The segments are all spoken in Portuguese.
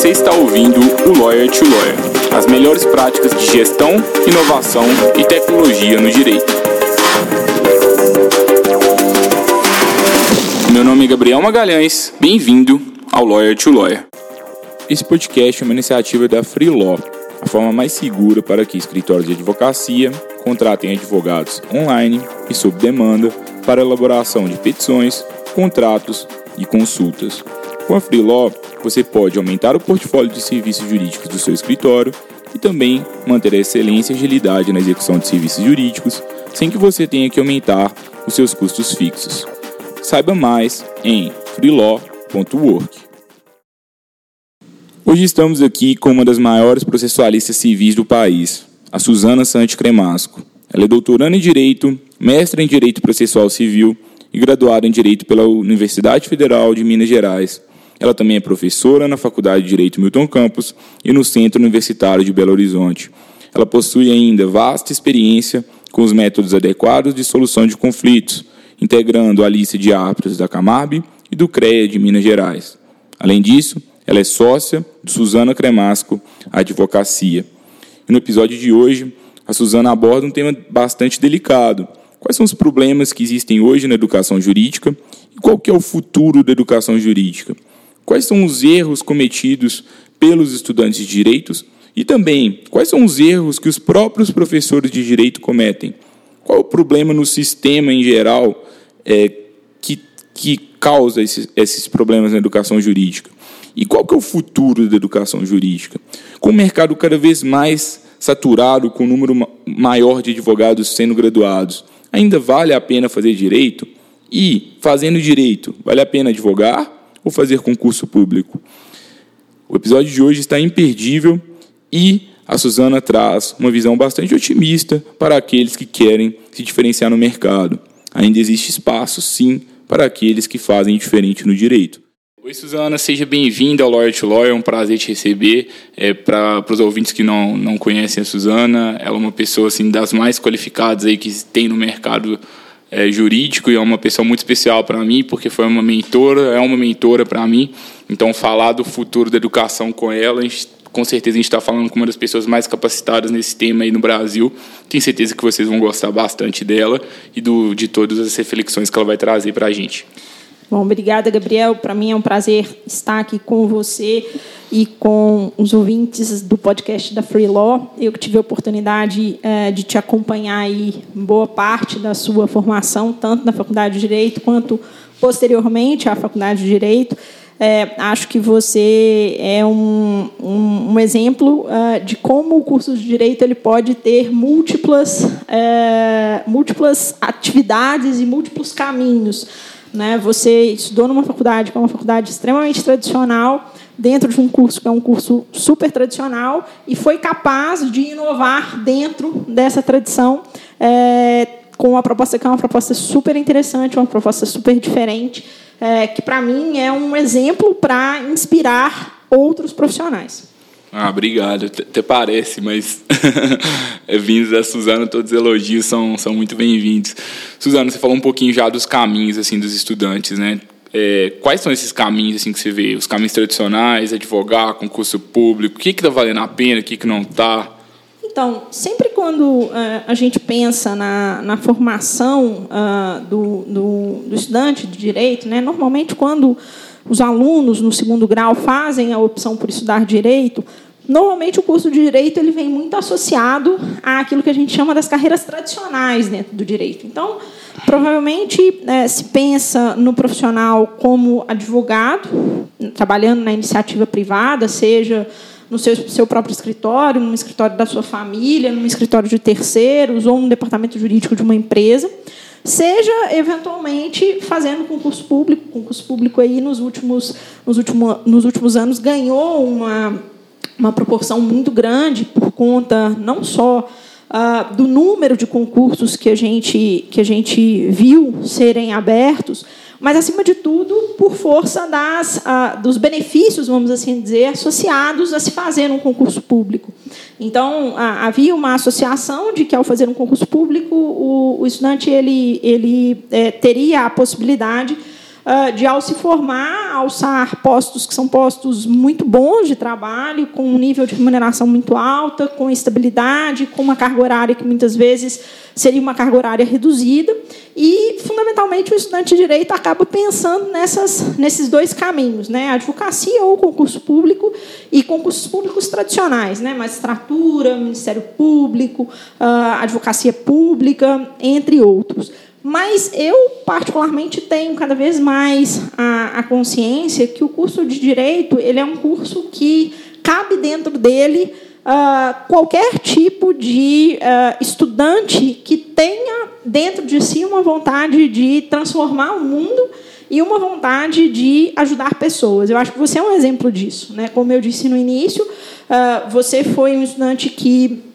Você está ouvindo o Lawyer to Lawyer, as melhores práticas de gestão, inovação e tecnologia no direito. Meu nome é Gabriel Magalhães, bem-vindo ao Lawyer to Lawyer. Esse podcast é uma iniciativa da Free Law, a forma mais segura para que escritórios de advocacia contratem advogados online e sob demanda para elaboração de petições, contratos e consultas. Com a Freelaw, você pode aumentar o portfólio de serviços jurídicos do seu escritório e também manter a excelência e agilidade na execução de serviços jurídicos, sem que você tenha que aumentar os seus custos fixos. Saiba mais em freelaw.work. Hoje estamos aqui com uma das maiores processualistas civis do país, a Suzana Sante Cremasco. Ela é doutoranda em Direito, mestra em Direito Processual Civil e graduada em Direito pela Universidade Federal de Minas Gerais ela também é professora na Faculdade de Direito Milton Campos e no Centro Universitário de Belo Horizonte. Ela possui ainda vasta experiência com os métodos adequados de solução de conflitos, integrando a lista de árbitros da Camarb e do CREA de Minas Gerais. Além disso, ela é sócia de Suzana Cremasco Advocacia. E no episódio de hoje, a Suzana aborda um tema bastante delicado. Quais são os problemas que existem hoje na educação jurídica e qual que é o futuro da educação jurídica? Quais são os erros cometidos pelos estudantes de direitos e também quais são os erros que os próprios professores de direito cometem. Qual o problema no sistema em geral é, que, que causa esses, esses problemas na educação jurídica? E qual que é o futuro da educação jurídica? Com o mercado cada vez mais saturado, com um número maior de advogados sendo graduados, ainda vale a pena fazer direito? E, fazendo direito, vale a pena advogar? Ou fazer concurso público. O episódio de hoje está imperdível e a Suzana traz uma visão bastante otimista para aqueles que querem se diferenciar no mercado. Ainda existe espaço, sim, para aqueles que fazem diferente no direito. Oi, Suzana, seja bem-vinda ao Lawyer to Lawyer, é um prazer te receber. É, para os ouvintes que não, não conhecem a Suzana, ela é uma pessoa assim, das mais qualificadas aí que tem no mercado é, jurídico e é uma pessoa muito especial para mim, porque foi uma mentora, é uma mentora para mim. Então, falar do futuro da educação com ela, gente, com certeza a gente está falando com uma das pessoas mais capacitadas nesse tema aí no Brasil. Tenho certeza que vocês vão gostar bastante dela e do, de todas as reflexões que ela vai trazer para a gente. Bom, obrigada, Gabriel. Para mim é um prazer estar aqui com você e com os ouvintes do podcast da Free Law. Eu tive a oportunidade é, de te acompanhar aí boa parte da sua formação, tanto na Faculdade de Direito quanto posteriormente à Faculdade de Direito. É, acho que você é um, um, um exemplo uh, de como o curso de direito ele pode ter múltiplas, uh, múltiplas atividades e múltiplos caminhos né? Você estudou numa faculdade que é uma faculdade extremamente tradicional, dentro de um curso que é um curso super tradicional, e foi capaz de inovar dentro dessa tradição é, com uma proposta que é uma proposta super interessante, uma proposta super diferente, é, que para mim é um exemplo para inspirar outros profissionais. Ah, obrigado. Até parece, mas vindos da Suzana, todos os elogios são, são muito bem-vindos. Suzana, você falou um pouquinho já dos caminhos assim dos estudantes, né? É, quais são esses caminhos assim que você vê? Os caminhos tradicionais, advogar, concurso público, o que está valendo a pena, o que, que não está? Então, sempre quando uh, a gente pensa na, na formação uh, do, do, do, estudante de direito, né, normalmente quando os alunos no segundo grau fazem a opção por estudar direito, normalmente o curso de direito ele vem muito associado àquilo que a gente chama das carreiras tradicionais dentro do direito. Então, provavelmente é, se pensa no profissional como advogado, trabalhando na iniciativa privada, seja no seu, seu próprio escritório, no escritório da sua família, no escritório de terceiros ou no departamento jurídico de uma empresa seja eventualmente fazendo concurso público. O concurso público aí nos últimos, nos últimos, nos últimos anos ganhou uma, uma proporção muito grande por conta não só uh, do número de concursos que a gente, que a gente viu serem abertos, mas, acima de tudo, por força das, dos benefícios, vamos assim dizer, associados a se fazer um concurso público. Então, havia uma associação de que, ao fazer um concurso público, o, o estudante ele, ele é, teria a possibilidade de, ao se formar, alçar postos que são postos muito bons de trabalho, com um nível de remuneração muito alta, com estabilidade, com uma carga horária que muitas vezes seria uma carga horária reduzida. E, fundamentalmente, o estudante de direito acaba pensando nessas, nesses dois caminhos, né? advocacia ou concurso público e concursos públicos tradicionais, né? magistratura, Ministério Público, advocacia pública, entre outros. Mas eu, particularmente, tenho cada vez mais a, a, consciência que o curso de Direito ele é um curso que cabe dentro dele uh, qualquer tipo de uh, estudante que tenha dentro de si uma vontade de transformar o mundo e uma vontade de ajudar pessoas. Eu acho que você é um exemplo disso. Né? Como eu disse no início, uh, você foi um estudante que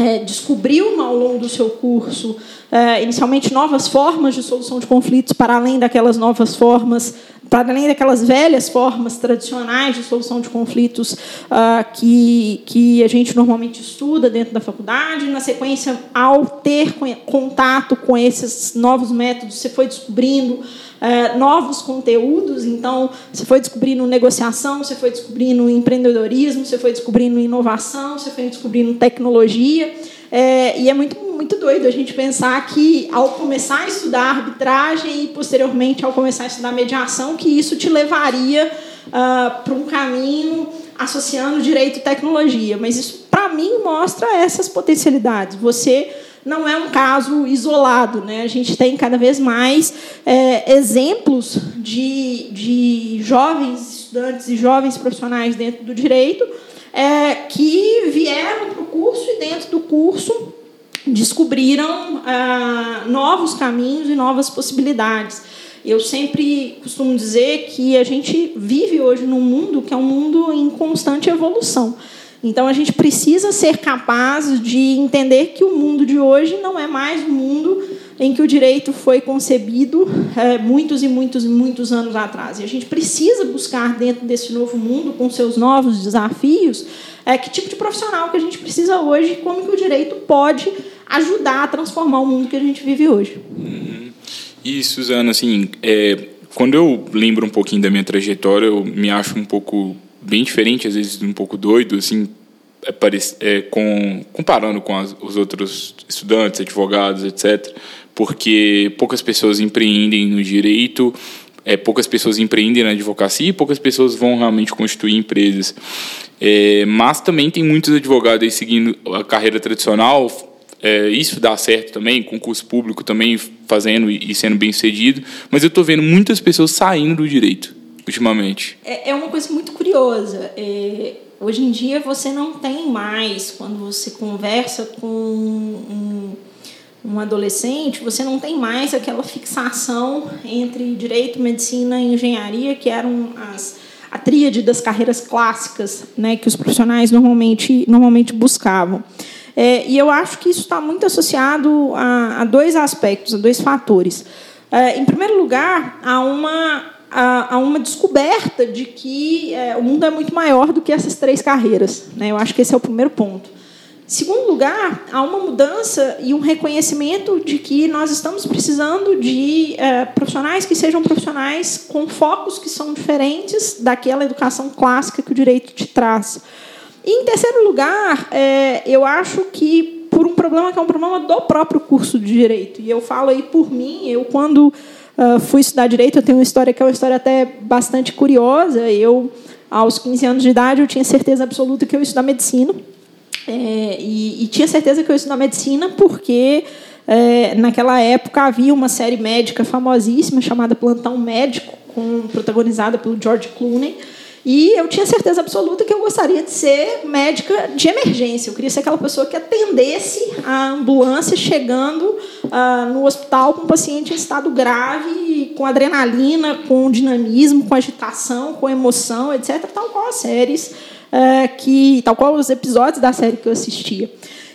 é, descobriu ao longo do seu curso é, inicialmente novas formas de solução de conflitos para além daquelas novas formas para além daquelas velhas formas tradicionais de solução de conflitos uh, que, que a gente normalmente estuda dentro da faculdade. Na sequência, ao ter contato com esses novos métodos, você foi descobrindo uh, novos conteúdos. Então, você foi descobrindo negociação, você foi descobrindo empreendedorismo, você foi descobrindo inovação, você foi descobrindo tecnologia. É, e é muito, muito doido a gente pensar que, ao começar a estudar arbitragem e, posteriormente, ao começar a estudar mediação, que isso te levaria uh, para um caminho associando direito e tecnologia. Mas isso, para mim, mostra essas potencialidades. Você não é um caso isolado. Né? A gente tem cada vez mais é, exemplos de, de jovens estudantes e jovens profissionais dentro do direito é, que vieram para o curso e dentro do curso descobriram ah, novos caminhos e novas possibilidades. Eu sempre costumo dizer que a gente vive hoje num mundo que é um mundo em constante evolução. Então a gente precisa ser capaz de entender que o mundo de hoje não é mais o mundo em que o direito foi concebido é, muitos e muitos e muitos anos atrás. E a gente precisa buscar dentro desse novo mundo, com seus novos desafios, é, que tipo de profissional que a gente precisa hoje, como que o direito pode ajudar a transformar o mundo que a gente vive hoje. Uhum. E, Suzana, assim, é, quando eu lembro um pouquinho da minha trajetória, eu me acho um pouco bem diferente, às vezes um pouco doido, assim, é, é, com, comparando com as, os outros estudantes, advogados, etc., porque poucas pessoas empreendem no direito, é, poucas pessoas empreendem na advocacia e poucas pessoas vão realmente constituir empresas. É, mas também tem muitos advogados seguindo a carreira tradicional, é, isso dá certo também, concurso público também fazendo e, sendo bem sucedido, mas eu estou vendo muitas pessoas saindo do direito ultimamente. É, é uma coisa muito curiosa. É, hoje em dia você não tem mais, quando você conversa com um, um adolescente, você não tem mais aquela fixação entre direito, medicina e engenharia, que eram as a tríade das carreiras clássicas né, que os profissionais normalmente, normalmente buscavam. É, e eu acho que isso está muito associado a, a, dois aspectos, a dois fatores. É, em primeiro lugar, há uma, a, a uma descoberta de que é, o mundo é muito maior do que essas três carreiras. Né? Eu acho que esse é o primeiro ponto. Segundo lugar, há uma mudança e um reconhecimento de que nós estamos precisando de é, profissionais que sejam profissionais com focos que são diferentes daquela educação clássica que o direito te traz. Em terceiro lugar, é, eu acho que por um problema que é um problema do próprio curso de direito. E eu falo aí por mim, eu quando uh, fui estudar direito, eu tenho uma história que é uma história até bastante curiosa. Eu, aos 15 anos de idade, eu tinha certeza absoluta que eu ia estudar medicina. É, e, e, tinha certeza que eu ia estudar medicina porque é, naquela época havia uma série médica famosíssima chamada Plantão Médico, com, protagonizada pelo George Clooney. E eu tinha certeza absoluta que eu gostaria de ser médica de emergência. Eu queria ser aquela pessoa que atendesse a ambulância chegando ah, no hospital com um paciente em estado grave, com adrenalina, com dinamismo, com agitação, com emoção, etc. Tal qual as séries é, que, tal qual os episódios da série que eu assistia.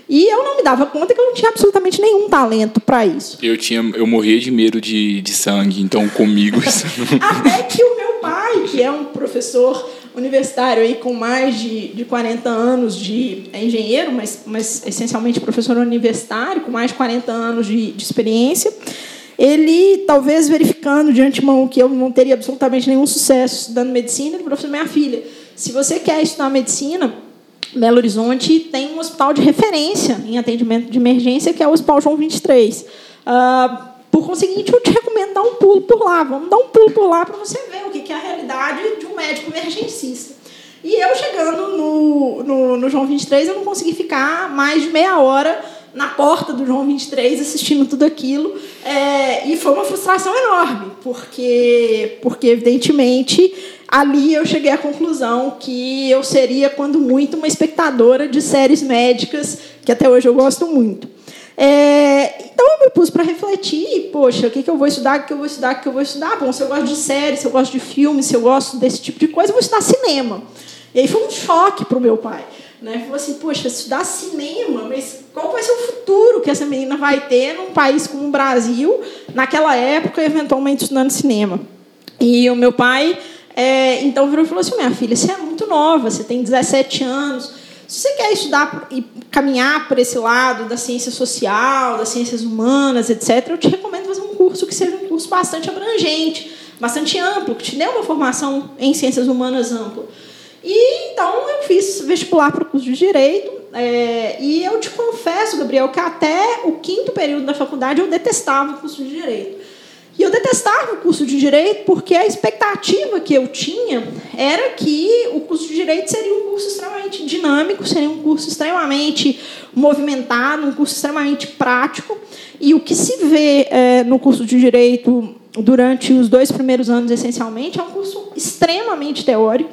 E eu não me dava conta que eu não tinha absolutamente nenhum talento para isso. Eu tinha, eu morria de medo de, de sangue, então comigo isso Até que o meu pai, que é um professor universitário aí com mais de, de 40 anos de é engenheiro, mas, mas essencialmente professor universitário, com mais de 40 anos de, de experiência, ele, talvez verificando de antemão que eu não teria absolutamente nenhum sucesso estudando medicina, ele falou assim: minha filha, se você quer estudar medicina, Belo Horizonte tem um hospital de referência em atendimento de emergência, que é o Hospital João 23. Uh, ah, por conseguinte, eu te recomendo dar um pulo por lá. Vamos dar um pulo por lá para você ver o que é a realidade de um médico emergencista. E eu chegando no, no, no João 23, eu não consegui ficar mais de meia hora na porta do João 23 assistindo tudo aquilo. É, e foi uma frustração enorme, porque, porque, evidentemente, ali eu cheguei à conclusão que eu seria, quando muito, uma espectadora de séries médicas, que até hoje eu gosto muito. É, então eu me pus para refletir, poxa, o que, que eu vou estudar, o que eu vou estudar, o que eu vou estudar? Bom, se eu gosto de séries, se eu gosto de filmes, se eu gosto desse tipo de coisa, eu vou estudar cinema. E aí foi um choque para o meu pai. Né? Falou assim, poxa, estudar cinema, mas qual vai ser o futuro que essa menina vai ter num país como o Brasil, naquela época, eventualmente estudando cinema? E o meu pai, é, então, virou e falou assim, minha filha, você é muito nova, você tem 17 anos, se você quer estudar e caminhar por esse lado da ciência social, das ciências humanas, etc., eu te recomendo fazer um curso que seja um curso bastante abrangente, bastante amplo, que te dê uma formação em ciências humanas ampla. E então eu fiz vestibular para o curso de Direito. É, e eu te confesso, Gabriel, que até o quinto período da faculdade eu detestava o curso de Direito. E eu detestava o curso de Direito porque a expectativa que eu tinha era que o curso de Direito seria um curso extremamente dinâmico, seria um curso extremamente movimentado, um curso extremamente prático. E o que se vê é, no curso de Direito durante os dois primeiros anos, essencialmente, é um curso extremamente teórico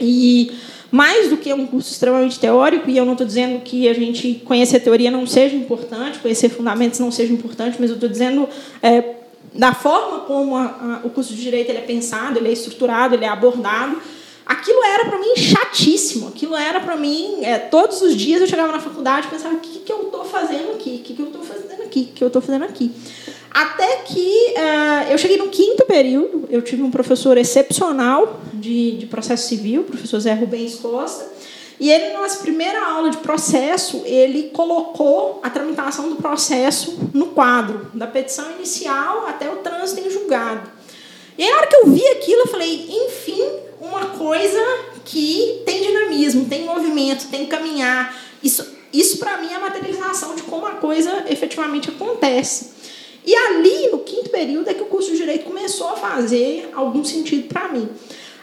e mais do que um curso extremamente teórico, e eu não estou dizendo que a gente conhecer a teoria não seja importante, conhecer fundamentos não seja importante, mas eu estou dizendo é, da forma como a, a, o curso de direito ele é pensado, ele é estruturado, ele é abordado. Aquilo era para mim chatíssimo. Aquilo era para mim é, todos os dias eu chegava na faculdade e pensava o que, que eu estou fazendo aqui, o que, que eu estou fazendo aqui, o que eu estou fazendo aqui. Até que uh, eu cheguei no quinto período, eu tive um professor excepcional de, de processo civil, o professor Zé Rubens Costa, e ele, na nossa primeira aula de processo, ele colocou a tramitação do processo no quadro, da petição inicial até o trânsito em julgado. E aí, na hora que eu vi aquilo, eu falei, enfim, uma coisa que tem dinamismo, tem movimento, tem caminhar. Isso, isso para mim, é a materialização de como a coisa efetivamente acontece. E ali, no quinto período, é que o curso de Direito começou a fazer algum sentido para mim.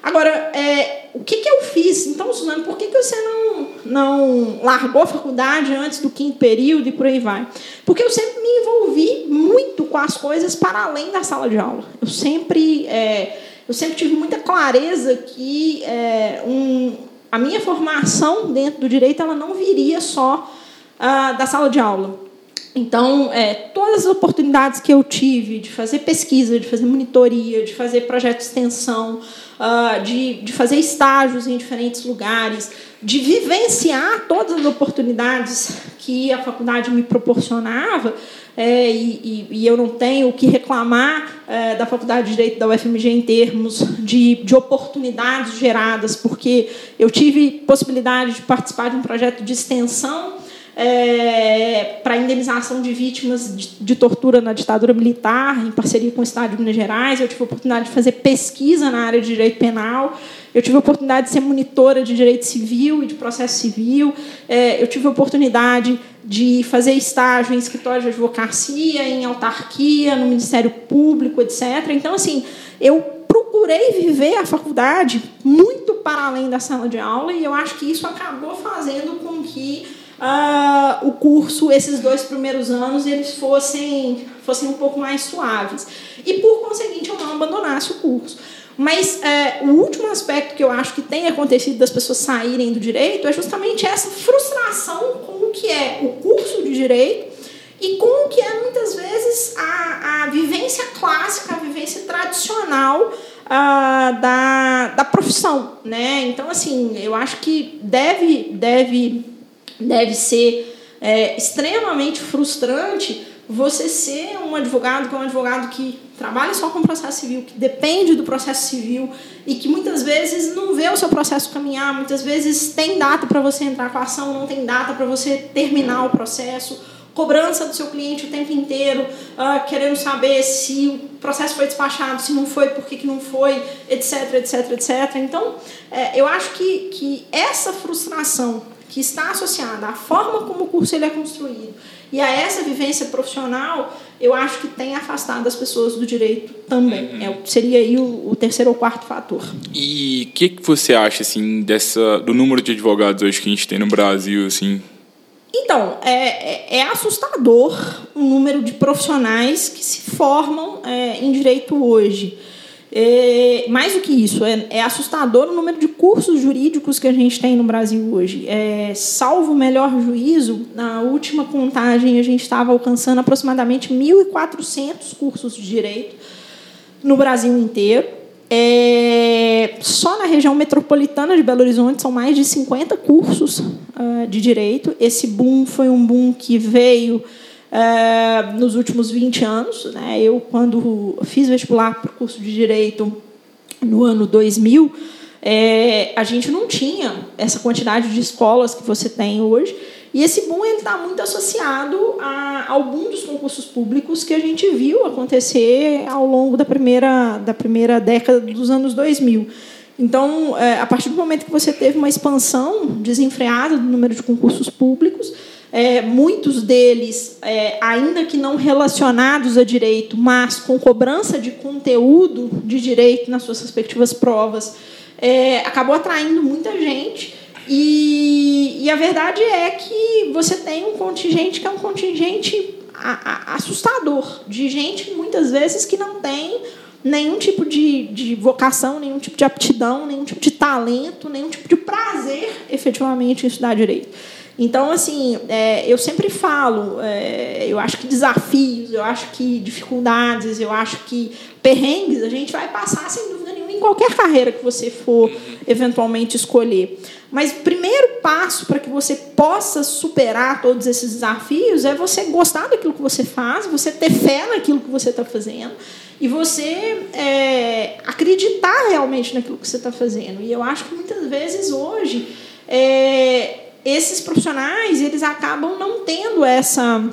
Agora, é, o que, que eu fiz? Então, Suzano, por que, que você não, não largou a faculdade antes do quinto período e por aí vai? Porque eu sempre me envolvi muito com as coisas para além da sala de aula. Eu sempre, é, eu sempre tive muita clareza que é, um, a minha formação dentro do direito ela não viria só ah, da sala de aula. Então, é, todas as oportunidades que eu tive de fazer pesquisa, de fazer monitoria, de fazer projeto de extensão, uh, de, de fazer estágios em diferentes lugares, de vivenciar todas as oportunidades que a faculdade me proporcionava, é, e, e, eu não tenho o que reclamar é, da Faculdade de Direito da UFMG em termos de, de oportunidades geradas, porque eu tive possibilidade de participar de um projeto de extensão é, para indenização de vítimas de, de, tortura na ditadura militar, em parceria com o Estado de Minas Gerais. Eu tive a oportunidade de fazer pesquisa na área de direito penal. Eu tive a oportunidade de ser monitora de direito civil e de processo civil. É, eu tive a oportunidade de fazer estágio em escritório de advocacia, em autarquia, no Ministério Público, etc. Então, assim, eu procurei viver a faculdade muito para além da sala de aula e eu acho que isso acabou fazendo com que uh, o curso, esses dois primeiros anos, eles fossem, fossem um pouco mais suaves. E, por conseguinte, eu não abandonasse o curso. Mas é, o último aspecto que eu acho que tem acontecido das pessoas saírem do direito é justamente essa frustração com o que é o curso de direito e com o que é muitas vezes a, a vivência clássica, a vivência tradicional ah, da, da profissão. Né? Então, assim, eu acho que deve, deve deve ser é, extremamente frustrante você ser um advogado que é um advogado que trabalha só com processo civil, que depende do processo civil e que muitas vezes não vê o seu processo caminhar, muitas vezes tem data para você entrar com a ação, não tem data para você terminar o processo, cobrança do seu cliente o tempo inteiro, uh, querendo saber se o processo foi despachado, se não foi, por que, que não foi, etc, etc, etc. Então, é, eu acho que, que essa frustração que está associada à forma como o curso ele é construído e a essa vivência profissional, eu acho que tem afastado as pessoas do direito também. Uhum. É, seria aí o, o, terceiro ou quarto fator. E o que, que você acha assim dessa do número de advogados hoje que a gente tem no Brasil, assim? Então, é, é, é assustador o número de profissionais que se formam é, em direito hoje. É, mais do que isso, é, é, assustador o número de cursos jurídicos que a gente tem no Brasil hoje. É, salvo o melhor juízo, na última contagem a gente estava alcançando aproximadamente 1.400 cursos de direito no Brasil inteiro. É, só na região metropolitana de Belo Horizonte são mais de 50 cursos uh, de direito. Esse boom foi um boom que veio uh, nos últimos 20 anos. Né? Eu, quando fiz vestibular para o curso de direito no ano 2000, é, a gente não tinha essa quantidade de escolas que você tem hoje. E esse boom está muito associado a, boom dos concursos públicos que a gente viu acontecer ao longo da primeira, da primeira década dos anos 2000. Então, é, a partir do momento que você teve uma expansão desenfreada do número de concursos públicos, é, muitos deles, é, ainda que não relacionados a direito, mas com cobrança de conteúdo de direito nas suas respectivas provas, é, acabou atraindo muita gente e, e, a verdade é que você tem um contingente que é um contingente assustador, de gente muitas vezes que não tem nenhum tipo de, de vocação, nenhum tipo de aptidão, nenhum tipo de talento, nenhum tipo de prazer efetivamente em estudar direito. Então, assim, é, eu sempre falo, é, eu acho que desafios, eu acho que dificuldades, eu acho que perrengues a gente vai passar sem dúvida nenhuma em qualquer carreira que você for eventualmente escolher. Mas o primeiro passo para que você possa superar todos esses desafios é você gostar daquilo que você faz, você ter fé naquilo que você está fazendo e você é, acreditar realmente naquilo que você está fazendo. E eu acho que muitas vezes hoje é, esses profissionais eles acabam não tendo essa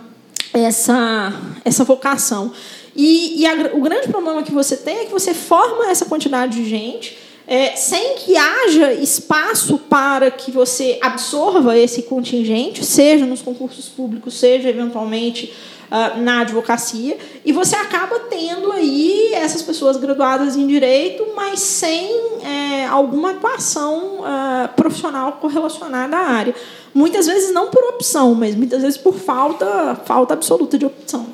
essa essa vocação. E, e a, o grande problema que você tem é que você forma essa quantidade de gente é, sem que haja espaço para que você absorva esse contingente, seja nos concursos públicos, seja eventualmente uh, na advocacia, e você acaba tendo aí essas pessoas graduadas em direito, mas sem é, alguma atuação uh, profissional correlacionada à área. Muitas vezes não por opção, mas muitas vezes por falta, falta absoluta de opção.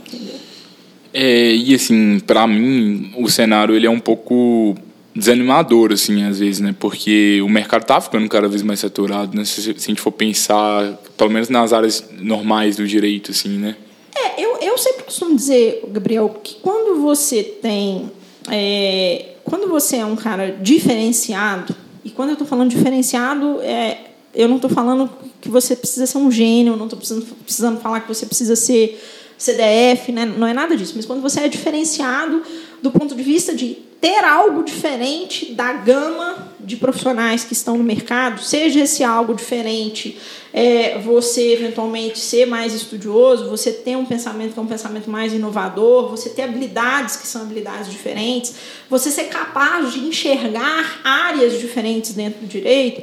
É, e assim, para mim, o cenário ele é um pouco desanimador, assim, às vezes, né? Porque o mercado está ficando cada vez mais saturado, né? Se, se, a gente for pensar, pelo menos nas áreas normais do direito, assim, né? É, eu, eu sempre costumo dizer, Gabriel, que quando você tem... É, quando você é um cara diferenciado, e quando eu estou falando diferenciado, é, eu não estou falando que você precisa ser um gênio, não estou precisando, precisando falar que você precisa ser CDF, né? não é nada disso. Mas quando você é diferenciado do ponto de vista de ter algo diferente da gama de profissionais que estão no mercado, seja esse algo diferente, é, você eventualmente ser mais estudioso, você ter um pensamento que é um pensamento mais inovador, você ter habilidades que são habilidades diferentes, você ser capaz de enxergar áreas diferentes dentro do direito.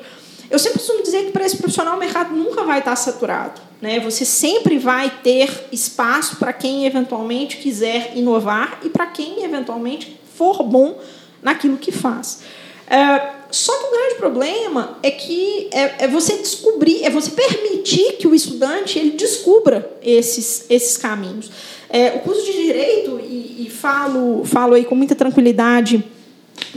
Eu sempre costumo dizer que para esse profissional o mercado nunca vai estar saturado. Né? Você sempre vai ter espaço para quem eventualmente quiser inovar e para quem eventualmente for bom naquilo que faz. É, só que o grande problema é que é, é, você descobrir, é você permitir que o estudante ele descubra esses, esses caminhos. É, o curso de direito e, e, falo falo aí com muita tranquilidade,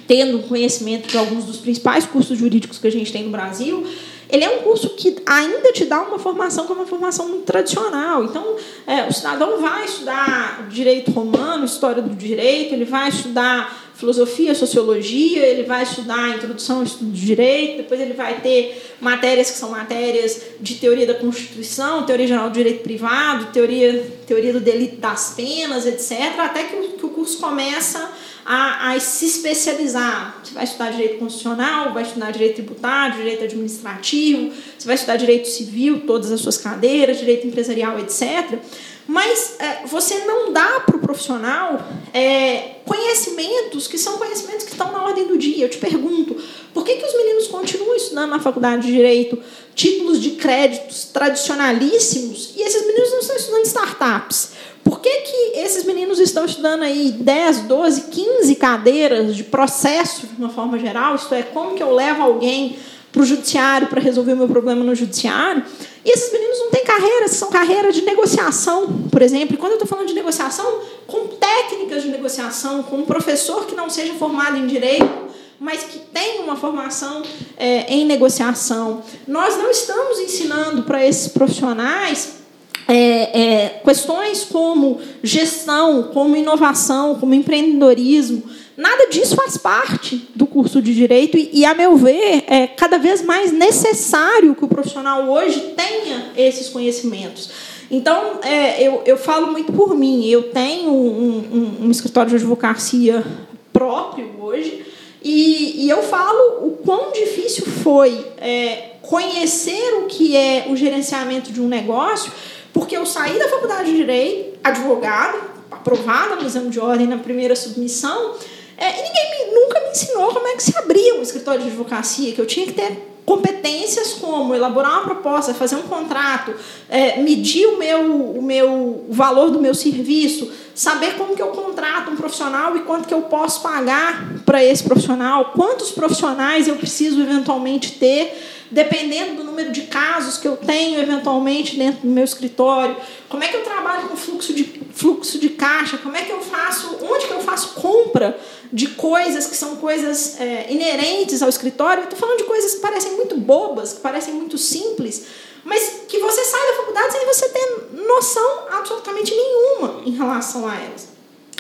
tendo conhecimento de alguns dos principais cursos jurídicos que a gente tem no Brasil, ele é um curso que ainda te dá uma formação que é uma formação tradicional. Então, é, o cidadão vai estudar direito romano, história do direito, ele vai estudar filosofia, sociologia, ele vai estudar introdução ao estudo de direito, depois ele vai ter matérias que são matérias de teoria da Constituição, teoria geral do direito privado, teoria, teoria do delito das penas, etc., até que o, que o curso começa a, a se especializar. Você vai estudar direito constitucional, vai estudar direito tributário, direito administrativo, você vai estudar direito civil, todas as suas cadeiras, direito empresarial, etc. Mas é, você não dá para o profissional é, conhecimentos que são conhecimentos que estão na ordem do dia. Eu te pergunto, por que, que os meninos continuam estudando na faculdade de Direito títulos de créditos tradicionalíssimos e esses meninos não estão estudando startups? Por que, que esses meninos estão estudando aí 10, 12, 15 cadeiras de processo de uma forma geral? Isto é, como que eu levo alguém para o judiciário para resolver o meu problema no judiciário? E esses meninos não têm carreiras, são carreiras de negociação, por exemplo. E quando eu estou falando de negociação, com técnicas de negociação, com um professor que não seja formado em direito, mas que tem uma formação é, em negociação. Nós não estamos ensinando para esses profissionais é, é, questões como gestão, como inovação, como empreendedorismo. Nada disso faz parte do curso de direito e, e, a meu ver, é cada vez mais necessário que o profissional hoje tenha esses conhecimentos. Então, é, eu, eu falo muito por mim. Eu tenho um, um, um escritório de advocacia próprio hoje e, e, eu falo o quão difícil foi é, conhecer o que é o gerenciamento de um negócio, porque eu saí da faculdade de Direito, advogada, aprovada no exame de ordem na primeira submissão, é, e ninguém me, nunca me ensinou como é que se abria um escritório de advocacia, que eu tinha que ter competências como elaborar uma proposta, fazer um contrato, é, medir o meu, o meu o valor do meu serviço, saber como que eu contrato um profissional e quanto que eu posso pagar para esse profissional, quantos profissionais eu preciso eventualmente ter dependendo do número de casos que eu tenho eventualmente dentro do meu escritório, como é que eu trabalho com fluxo de, fluxo de caixa, como é que eu faço, onde que eu faço compra de coisas que são coisas é, inerentes ao escritório. Eu estou falando de coisas que parecem muito bobas, que parecem muito simples, mas que você sai da faculdade sem você ter noção absolutamente nenhuma em relação a elas.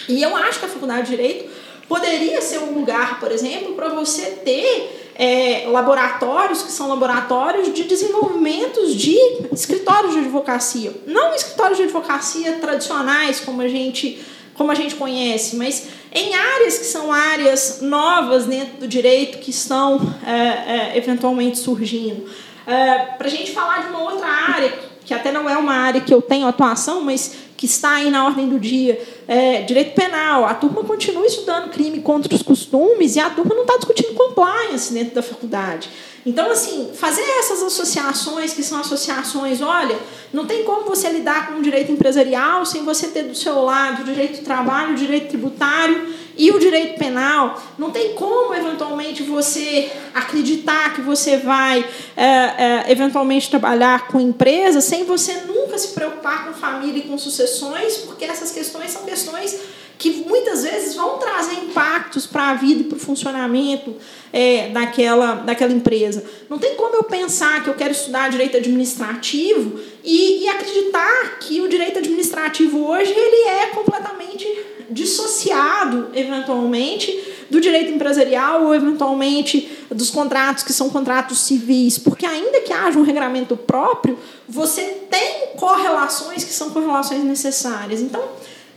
E eu acho que a faculdade de Direito poderia ser um lugar, por exemplo, para você ter é, laboratórios que são laboratórios de desenvolvimentos de escritórios de advocacia. Não escritórios de advocacia tradicionais, como a gente, como a gente conhece, mas em áreas que são áreas novas dentro do direito que estão é, é, eventualmente surgindo. É, Para a gente falar de uma outra área, que até não é uma área que eu tenho atuação, mas que está aí na ordem do dia, é, direito penal, a turma continua estudando crime contra os costumes e a turma não está discutindo compliance dentro da faculdade. Então, assim, fazer essas associações, que são associações, olha, não tem como você lidar com o direito empresarial sem você ter do seu lado o direito do trabalho, o direito tributário e o direito penal, não tem como, eventualmente, você acreditar que você vai, é, é, eventualmente, trabalhar com empresa sem você nunca se preocupar com família e com sucessões, porque essas questões são questões que muitas vezes vão trazer impactos para a vida e para o funcionamento é, daquela, daquela empresa. Não tem como eu pensar que eu quero estudar direito administrativo e, e acreditar que o direito administrativo hoje ele é completamente dissociado, eventualmente, do direito empresarial ou, eventualmente, dos contratos que são contratos civis. Porque, ainda que haja um regramento próprio, você tem correlações que são correlações necessárias. Então,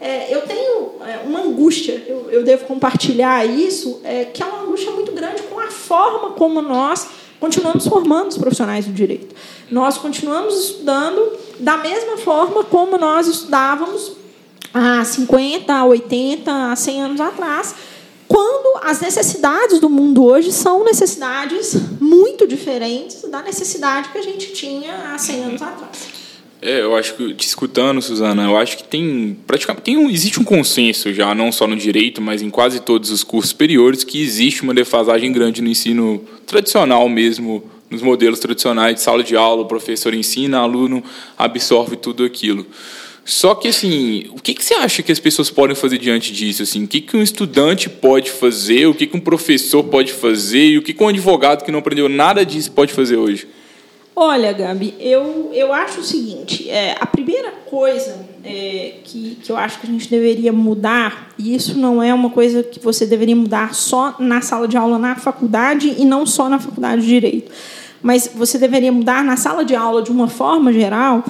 é, eu tenho é, uma angústia, eu, eu devo compartilhar isso, é, que é uma angústia muito grande com a forma como nós continuamos formando os profissionais do direito. Nós continuamos estudando da mesma forma como nós estudávamos há 50, 80, 100 anos atrás, quando as necessidades do mundo hoje são necessidades muito diferentes da necessidade que a gente tinha há 100 anos atrás. É, eu acho que te escutando, Suzana, eu acho que tem praticamente tem um, existe um consenso já não só no direito, mas em quase todos os cursos superiores que existe uma defasagem grande no ensino tradicional mesmo, nos modelos tradicionais de sala de aula, o professor ensina, aluno absorve tudo aquilo. Só que, assim, o que, que você acha que as pessoas podem fazer diante disso? Assim? O que, que um estudante pode fazer, o que, que um professor pode fazer e o que, que um advogado que não aprendeu nada disso pode fazer hoje? Olha, Gabi, eu, eu acho o seguinte: é, a primeira coisa é, que, que eu acho que a gente deveria mudar, e isso não é uma coisa que você deveria mudar só na sala de aula na faculdade e não só na faculdade de Direito, mas você deveria mudar na sala de aula de uma forma geral,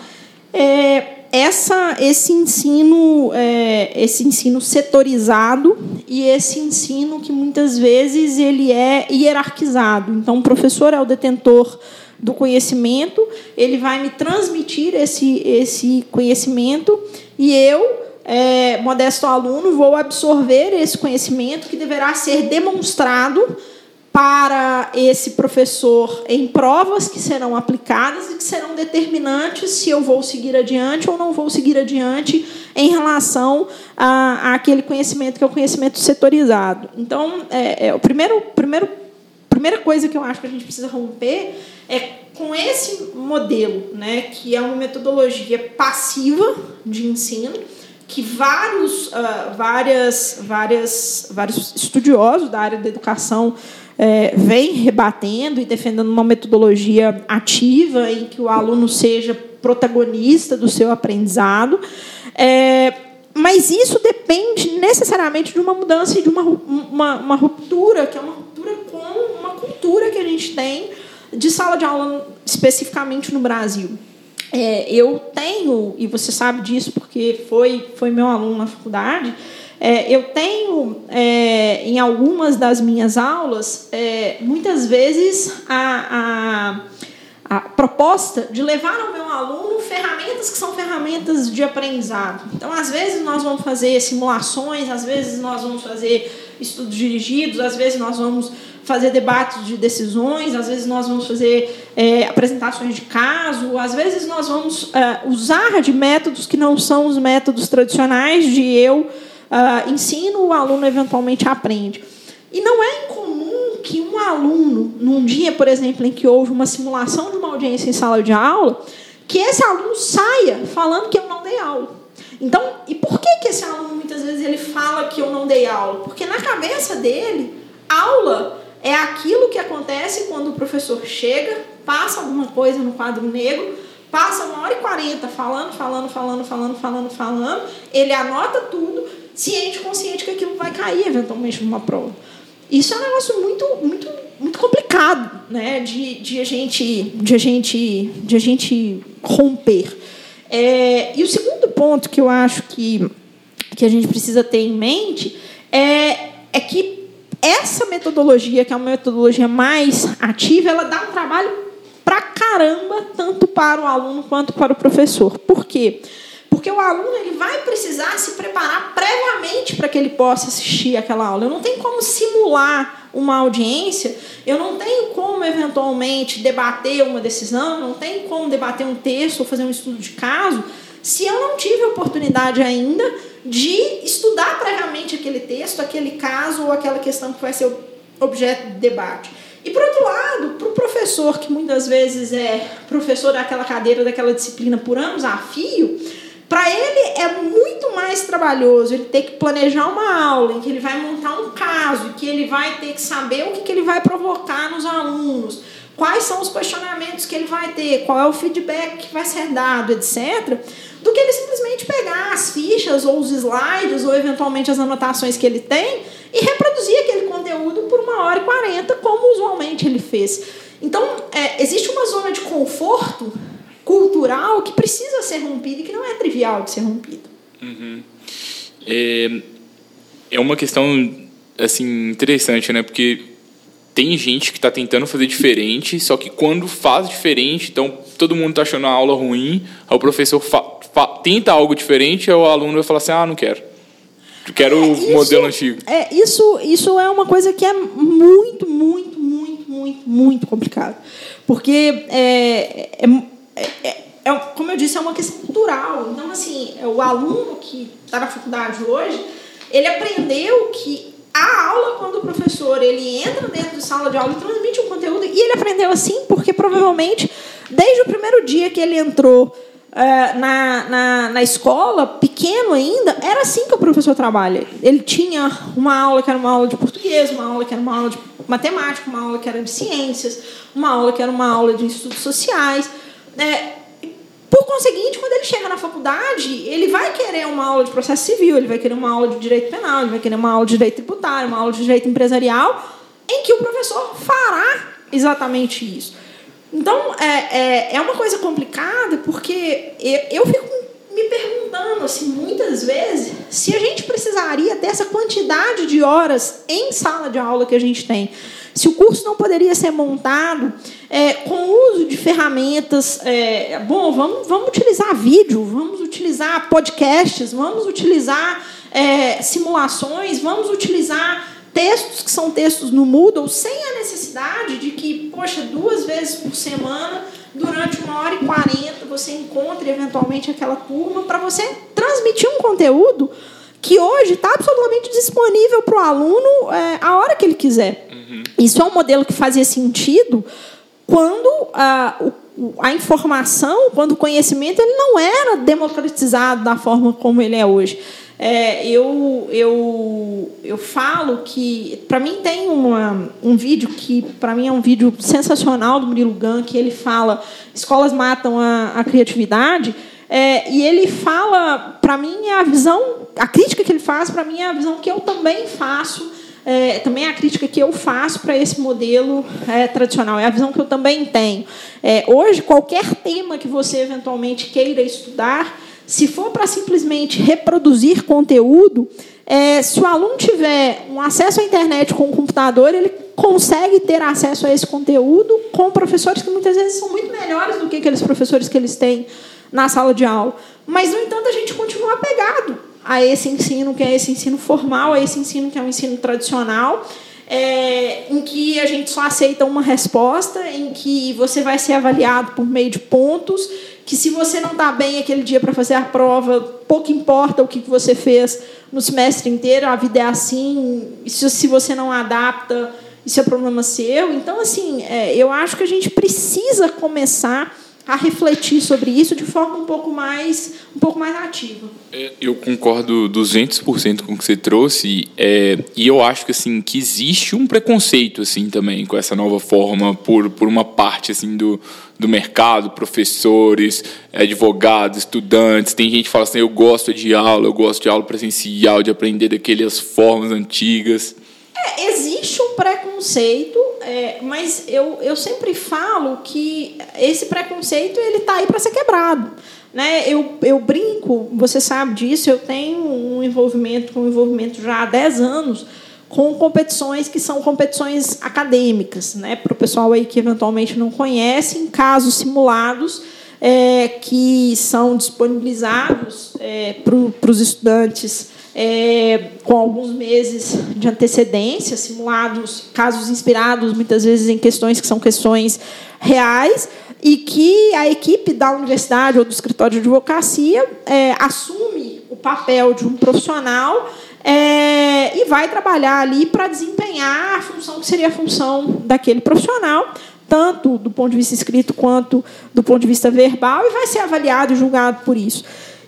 é, essa, esse ensino, é, esse ensino setorizado e esse ensino que muitas vezes ele é hierarquizado. Então, o professor é o detentor do conhecimento, ele vai me transmitir esse, esse conhecimento e eu, é, modesto aluno, vou absorver esse conhecimento que deverá ser demonstrado para esse professor em provas que serão aplicadas e que serão determinantes se eu vou seguir adiante ou não vou seguir adiante em relação a, aquele conhecimento que é o conhecimento setorizado. Então, é, é, o primeiro, primeiro, primeira coisa que eu acho que a gente precisa romper é com esse modelo, né, que é uma metodologia passiva de ensino, que vários, uh, várias, várias, vários estudiosos da área da educação é, vem rebatendo e defendendo uma metodologia ativa em que o aluno seja protagonista do seu aprendizado. É, mas isso depende necessariamente de uma mudança e de uma, uma, uma, ruptura, que é uma ruptura com cultura que a gente tem de sala de aula especificamente no Brasil. É, eu tenho, e você sabe disso porque foi, foi meu aluno na faculdade, é, eu tenho, é, em algumas das minhas aulas, é, muitas vezes a, a, a, proposta de levar ao meu aluno ferramentas que são ferramentas de aprendizado. Então, às vezes, nós vamos fazer simulações, às vezes, nós vamos fazer estudos dirigidos, às vezes, nós vamos fazer debates de decisões, às vezes nós vamos fazer é, apresentações de caso, às vezes nós vamos é, usar de métodos que não são os métodos tradicionais de eu uh, ensino, o aluno eventualmente aprende. E não é incomum que um aluno, num dia, por exemplo, em que houve uma simulação de uma audiência em sala de aula, que esse aluno saia falando que eu não dei aula. Então, e por que, que esse aluno muitas vezes ele fala que eu não dei aula? Porque na cabeça dele, aula é aquilo que acontece quando o professor chega, passa alguma coisa no quadro negro, passa uma hora e quarenta falando, falando, falando, falando, falando, falando, ele anota tudo, ciente, consciente que aquilo vai cair eventualmente numa prova. Isso é um negócio muito, muito, muito complicado, né, de, de a gente, de a gente, de a gente romper. É, e o segundo ponto que eu acho que que a gente precisa ter em mente é, é que essa metodologia, que é uma metodologia mais ativa, ela dá um trabalho pra caramba, tanto para o aluno quanto para o professor. Por quê? Porque o aluno ele vai precisar se preparar previamente para que ele possa assistir aquela aula. Eu não tenho como simular uma audiência, eu não tenho como eventualmente debater uma decisão, não tenho como debater um texto ou fazer um estudo de caso, se eu não tive a oportunidade ainda de estudar previamente aquele texto, aquele caso ou aquela questão que vai ser objeto de debate. E, por outro lado, para o professor, que muitas vezes é professor daquela cadeira, daquela disciplina por anos a fio, para ele é muito mais trabalhoso ele ter que planejar uma aula em que ele vai montar um caso, que ele vai ter que saber o que, que ele vai provocar nos alunos, quais são os questionamentos que ele vai ter, qual é o feedback que vai ser dado, etc., do que ele simplesmente pegar as fichas ou os slides ou eventualmente as anotações que ele tem e reproduzir aquele conteúdo por uma hora e quarenta, como usualmente ele fez. Então, é, existe uma zona de conforto cultural que precisa ser rompido e que não é trivial de ser rompido. Uhum. É, é uma questão assim interessante, né? Porque tem gente que está tentando fazer diferente, só que quando faz diferente, então todo mundo está achando a aula ruim, aí o professor tenta algo diferente, aí o aluno vai falar assim, ah, não quero. Eu quero é, o modelo antigo. É, isso, isso é uma coisa que é muito, muito, muito, muito, muito complicado. Porque é, é é, é, é, como eu disse, é uma questão cultural. Então, assim, o aluno que está na faculdade hoje, ele aprendeu que a aula, quando o professor ele entra dentro de sala de aula e transmite um conteúdo, e ele aprendeu assim porque provavelmente, desde o primeiro dia que ele entrou Uh, na, na, na escola, pequeno ainda, era assim que o professor trabalha. Ele tinha uma aula que era uma aula de português, uma aula que era uma aula de matemática, uma aula que era de ciências, uma aula que era uma aula de estudos sociais. É, por conseguinte, quando ele chega na faculdade, ele vai querer uma aula de processo civil, ele vai querer uma aula de direito penal, ele vai querer uma aula de direito tributário, uma aula de direito empresarial, em que o professor fará exatamente isso. Então, é, é, é uma coisa complicada, porque eu, eu fico me perguntando, assim, muitas vezes, se a gente precisaria dessa quantidade de horas em sala de aula que a gente tem. Se o curso não poderia ser montado é, com o uso de ferramentas. É, bom, vamos, vamos utilizar vídeo, vamos utilizar podcasts, vamos utilizar é, simulações, vamos utilizar textos que são textos no Moodle, sem a necessidade de que, poxa, duas vezes por semana, durante uma hora e quarenta, você encontre eventualmente aquela turma para você transmitir um conteúdo que hoje está absolutamente disponível para o aluno é, a hora que ele quiser. Uhum. Isso é um modelo que fazia sentido quando a, a informação, quando o conhecimento ele não era democratizado da forma como ele é hoje. É, eu, eu, eu falo que, para mim, tem uma, um vídeo que, para mim, é um vídeo sensacional do Murilo Gun, que ele fala escolas matam a, a criatividade, é, e ele fala, para mim, é a visão, a crítica que ele faz, para mim, é a visão que eu também faço, é, também a crítica que eu faço para esse modelo é, tradicional, é a visão que eu também tenho. É, hoje, qualquer tema que você eventualmente queira estudar, se for para simplesmente reproduzir conteúdo, é, se o aluno tiver um acesso à internet com o computador, ele consegue ter acesso a esse conteúdo com professores que muitas vezes são muito melhores do que aqueles professores que eles têm na sala de aula. Mas, no entanto, a gente continua apegado a esse ensino, que é esse ensino formal, a esse ensino que é um ensino tradicional, é, em que a gente só aceita uma resposta, em que você vai ser avaliado por meio de pontos que se você não está bem aquele dia para fazer a prova, pouco importa o que você fez no semestre inteiro, a vida é assim, se, você não adapta, isso é problema seu. Então, assim, é, eu acho que a gente precisa começar a refletir sobre isso de forma um pouco mais, um pouco mais ativa. É, eu concordo 200% com o que você trouxe é, e eu acho que assim que existe um preconceito assim também com essa nova forma por, por uma parte assim do, do mercado, professores, advogados, estudantes. Tem gente que fala assim, eu gosto de aula, eu gosto de aula presencial, de aprender daquelas formas antigas. É, existe um preconceito, é, mas eu, eu sempre falo que esse preconceito ele está aí para ser quebrado. Né? Eu, eu brinco, você sabe disso, eu tenho um envolvimento, um envolvimento já há 10 anos com competições que são competições acadêmicas. Né? Para o pessoal aí que eventualmente não conhece, em casos simulados é, que são disponibilizados é, para os estudantes é, com alguns meses de antecedência, simulados, casos inspirados muitas vezes em questões que são questões reais, e que a equipe da universidade ou do escritório de advocacia é, assume o papel de um profissional é, e vai trabalhar ali para desempenhar a função que seria a função daquele profissional, tanto do ponto de vista escrito quanto do ponto de vista verbal, e vai ser avaliado e julgado por isso.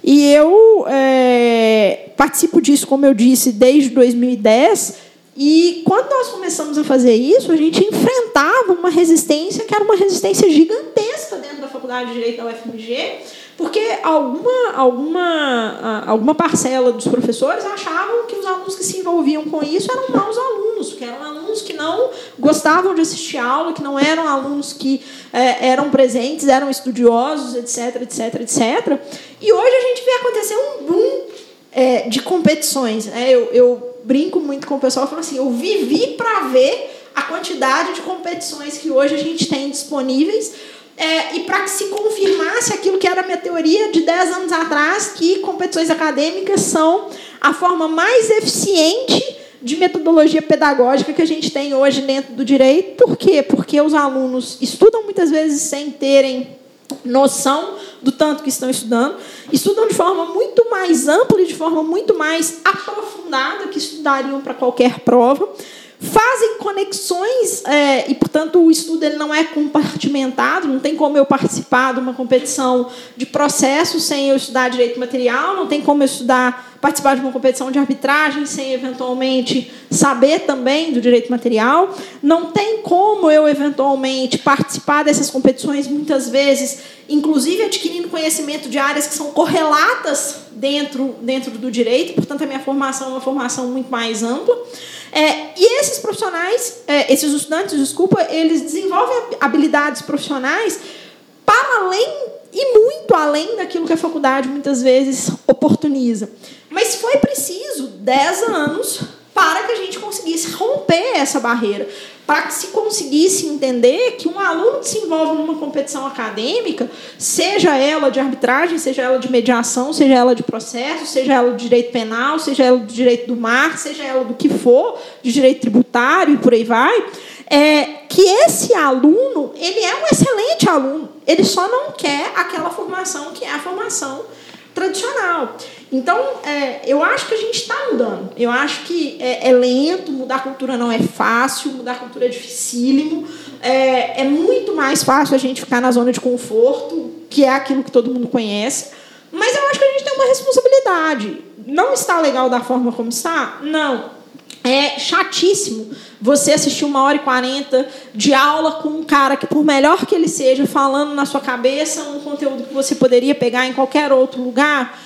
E eu é, participo disso, como eu disse, desde 2010. E quando nós começamos a fazer isso, a gente enfrentava uma resistência que era uma resistência gigantesca dentro da Faculdade de Direito da UFMG, porque alguma, alguma, alguma parcela dos professores achavam que os alunos que se envolviam com isso eram maus alunos, que eram alunos que não gostavam de assistir aula, que não eram alunos que é, eram presentes, eram estudiosos, etc, etc, etc. E hoje a gente vê acontecer um boom é, de competições. Né? Eu, eu brinco muito com o pessoal, falando assim, eu vivi para ver a quantidade de competições que hoje a gente tem disponíveis, é, e para que se confirmasse aquilo que era a minha teoria de 10 anos atrás, que competições acadêmicas são a forma mais eficiente de metodologia pedagógica que a gente tem hoje dentro do direito. Por quê? Porque os alunos estudam muitas vezes sem terem noção do tanto que estão estudando, estudam de forma muito mais ampla e de forma muito mais aprofundada que estudariam para qualquer prova fazem conexões é, e, portanto, o estudo ele não é compartimentado, não tem como eu participar de uma competição de processo sem eu estudar direito material, não tem como eu estudar participar de uma competição de arbitragem sem eventualmente saber também do direito material, não tem como eu eventualmente participar dessas competições muitas vezes, inclusive adquirindo conhecimento de áreas que são correlatas dentro dentro do direito, portanto a minha formação é uma formação muito mais ampla. É, e esses profissionais, é, esses estudantes, desculpa, eles desenvolvem habilidades profissionais para além e muito além daquilo que a faculdade muitas vezes oportuniza. Mas foi preciso 10 anos para que a gente conseguisse romper essa barreira, para que se conseguisse entender que um aluno que se envolve numa competição acadêmica, seja ela de arbitragem, seja ela de mediação, seja ela de processo, seja ela de direito penal, seja ela do direito do mar, seja ela do que for, de direito tributário e por aí vai, é que esse aluno, ele é um excelente aluno, ele só não quer aquela formação que é a formação tradicional. Então, é, eu acho que a gente está mudando. Eu acho que é, é, lento, mudar a cultura não é fácil, mudar a cultura é dificílimo. É, é muito mais fácil a gente ficar na zona de conforto, que é aquilo que todo mundo conhece. Mas eu acho que a gente tem uma responsabilidade. Não está legal da forma como está? Não. É chatíssimo você assistir uma hora e quarenta de aula com um cara que, por melhor que ele seja, falando na sua cabeça um conteúdo que você poderia pegar em qualquer outro lugar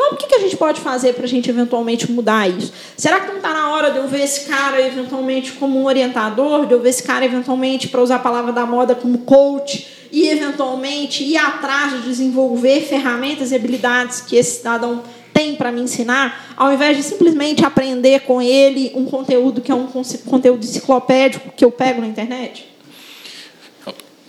Vamos, o que, a gente pode fazer para a gente eventualmente mudar isso? Será que não está na hora de eu ver esse cara eventualmente como um orientador, de eu ver esse cara eventualmente, para usar a palavra da moda, como coach, e eventualmente ir atrás de desenvolver ferramentas e habilidades que esse cidadão tem para me ensinar, ao invés de simplesmente aprender com ele um conteúdo que é um conteúdo enciclopédico que eu pego na internet?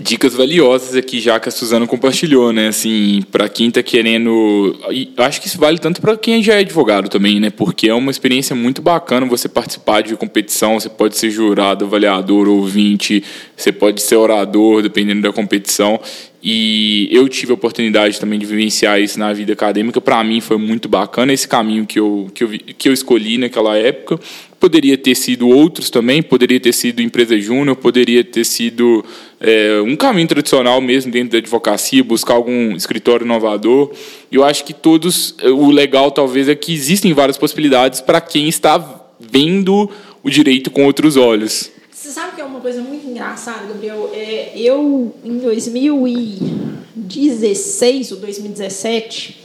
Dicas valiosas aqui já que a Suzana compartilhou, né? Assim, para quem está querendo, acho que isso vale tanto para quem já é advogado também, né? Porque é uma experiência muito bacana você participar de competição, você pode ser jurado, avaliador, ouvinte, você pode ser orador, dependendo da competição. E eu tive a oportunidade também de vivenciar isso na vida acadêmica. Para mim foi muito bacana esse caminho que eu, que eu, que eu escolhi naquela época. Poderia ter sido outros também, poderia ter sido empresa júnior, poderia ter sido é, um caminho tradicional mesmo dentro da advocacia, buscar algum escritório inovador. Eu acho que todos, o legal talvez é que existem várias possibilidades para quem está vendo o direito com outros olhos. Você sabe que é uma coisa muito engraçada, Gabriel? É, eu, em 2016 ou 2017,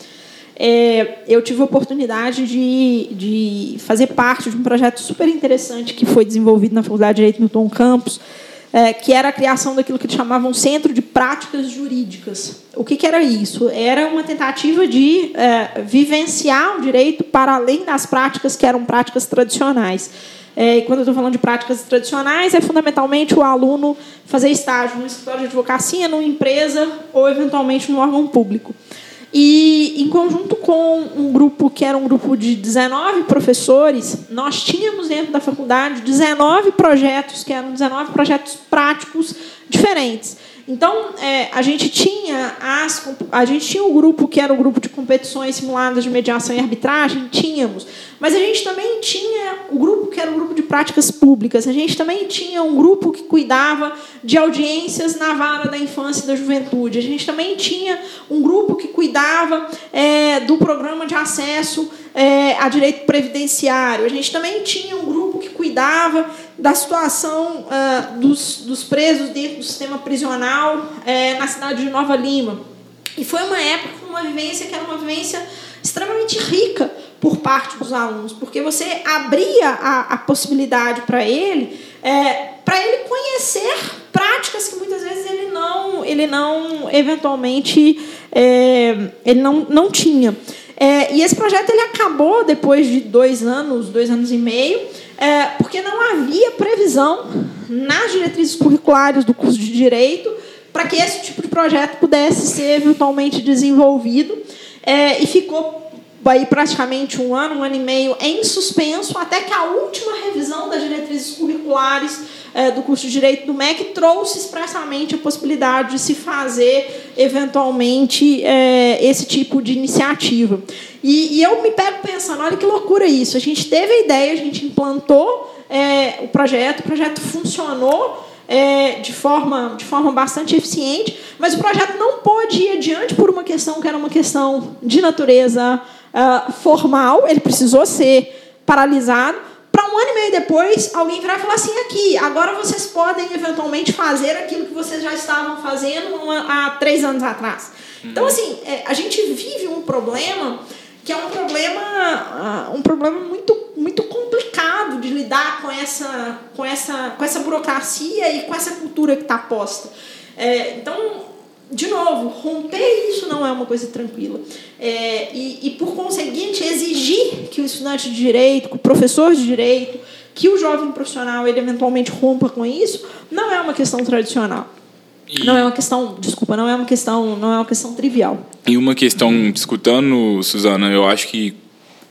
é, eu tive a oportunidade de, de fazer parte de um projeto super interessante que foi desenvolvido na Faculdade de Direito Milton Campos, é, que era a criação daquilo que chamavam Centro de Práticas Jurídicas. O que, que era isso? Era uma tentativa de é, vivenciar o direito para além das práticas que eram práticas tradicionais. É, e quando eu estou falando de práticas tradicionais, é fundamentalmente o aluno fazer estágio no escritório de advocacia, numa empresa ou, eventualmente, no órgão público. E, em conjunto com um grupo que era um grupo de 19 professores, nós tínhamos dentro da faculdade 19 projetos, que eram 19 projetos práticos diferentes. Então, é, a gente tinha as, a gente tinha o um grupo que era o grupo de competições simuladas de mediação e arbitragem, tínhamos. Mas a gente também tinha o grupo que era o grupo de práticas públicas. A gente também tinha um grupo que cuidava de audiências na vara da infância e da juventude. A gente também tinha um grupo que cuidava é, do programa de acesso é, a direito previdenciário. A gente também tinha um grupo que cuidava da situação uh, dos, dos presos dentro do sistema prisional é, na cidade de Nova Lima. E foi uma época, uma vivência que era uma vivência extremamente rica por parte dos alunos, porque você abria a, a possibilidade para ele, é, para ele conhecer práticas que muitas vezes ele não, ele não eventualmente, é, ele não, não tinha. É, e esse projeto ele acabou depois de dois anos, dois anos e meio, é, porque não havia previsão nas diretrizes curriculares do curso de Direito para que esse tipo de projeto pudesse ser eventualmente desenvolvido. É, e ficou aí praticamente um ano, um ano e meio em suspenso, até que a última revisão das diretrizes curriculares é, do curso de Direito do MEC trouxe expressamente a possibilidade de se fazer, eventualmente, é, esse tipo de iniciativa. E, e, eu me pego pensando, olha que loucura isso. A gente teve a ideia, a gente implantou é, o projeto, o projeto funcionou, é, de, forma, de forma bastante eficiente, mas o projeto não pôde ir adiante por uma questão que era uma questão de natureza uh, formal, ele precisou ser paralisado, para um ano e meio depois, alguém virar e falar assim: aqui, agora vocês podem eventualmente fazer aquilo que vocês já estavam fazendo há três anos atrás. Então, uhum. assim, é, a gente vive um problema que é um problema, ah, um problema muito, muito complicado de lidar com essa, com essa, com essa burocracia e com essa cultura que está posta. É, então, de novo, romper isso não é uma coisa tranquila. É, e, e, por conseguinte, exigir que o estudante de direito, que o professor de direito, que o jovem profissional ele eventualmente rompa com isso, não é uma questão tradicional. E... Não é uma questão, desculpa, não é uma questão, não é uma questão trivial. E uma questão, escutando, Suzana, eu acho que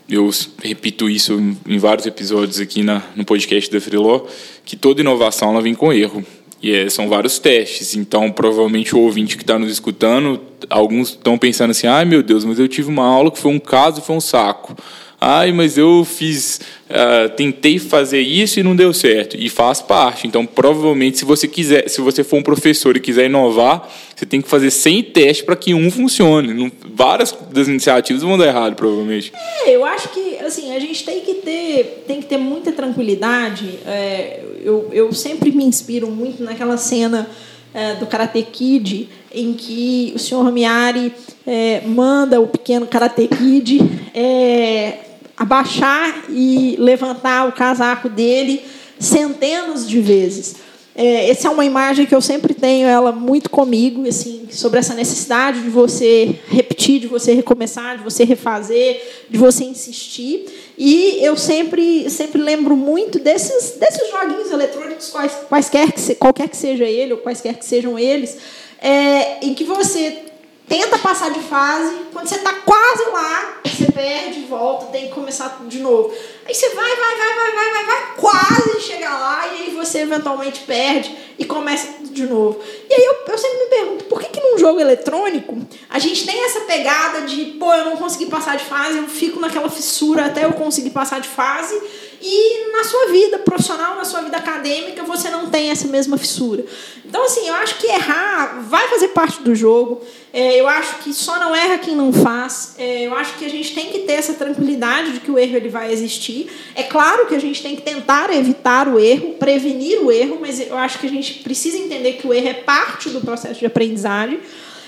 eu repito isso em vários episódios aqui na, no podcast da Freeló, que toda inovação ela vem com erro. E é, são vários testes. Então, provavelmente o ouvinte que está nos escutando, alguns estão pensando assim: ai meu Deus, mas eu tive uma aula que foi um caso foi um saco. Ai, mas eu fiz, uh, tentei fazer isso e não deu certo. E faz parte. Então, provavelmente, se você quiser, se você for um professor e quiser inovar, você tem que fazer 100 testes para que um funcione. Não, várias das iniciativas vão dar errado, provavelmente. É, eu acho que assim a gente tem que ter, tem que ter muita tranquilidade. É, eu, eu sempre me inspiro muito naquela cena é, do Karate Kid, em que o senhor Miyari é, manda o pequeno Karate Kid é, abaixar e levantar o casaco dele centenas de vezes. É, essa é uma imagem que eu sempre tenho ela muito comigo, assim, sobre essa necessidade de você repetir, de você recomeçar, de você refazer, de você insistir. E eu sempre, sempre lembro muito desses, desses joguinhos eletrônicos, quais, quaisquer que qualquer que seja ele ou quaisquer que sejam eles, é, em que você tenta passar de fase, quando você está quase lá, você perde, volta, tem que começar de novo. Aí você vai, vai, vai, vai, vai, vai, vai, quase chegar lá e aí você eventualmente perde e começa de novo. E aí eu, eu sempre me pergunto, por que, que num jogo eletrônico a gente tem essa pegada de, pô, eu não consegui passar de fase, eu fico naquela fissura até eu conseguir passar de fase e na sua vida profissional, na sua vida acadêmica, você não tem essa mesma fissura. Então, assim, eu acho que errar vai fazer parte do jogo. É, eu acho que só não erra quem não faz. É, eu acho que a gente tem que ter essa tranquilidade de que o erro ele vai existir. É claro que a gente tem que tentar evitar o erro, prevenir o erro, mas eu acho que a gente precisa entender que o erro é parte do processo de aprendizagem.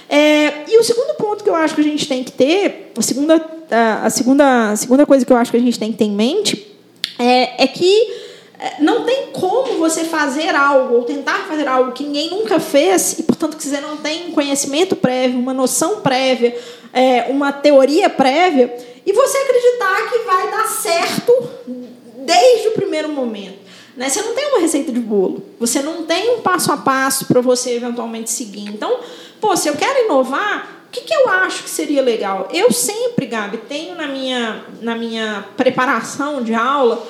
É, e o segundo ponto que eu acho que a gente tem que ter, a segunda, a segunda, a segunda coisa que eu acho que a gente tem que ter em mente é, é que é, não tem como você fazer algo ou tentar fazer algo que ninguém nunca fez e, portanto, que você não tem um conhecimento prévio, uma noção prévia, é, uma teoria prévia, e você acreditar que vai dar certo desde o primeiro momento. Né? Você não tem uma receita de bolo, você não tem um passo a passo para você eventualmente seguir. Então, pô, se eu quero inovar, o que, que eu acho que seria legal? Eu sempre, Gabi, tenho na minha, na minha preparação de aula,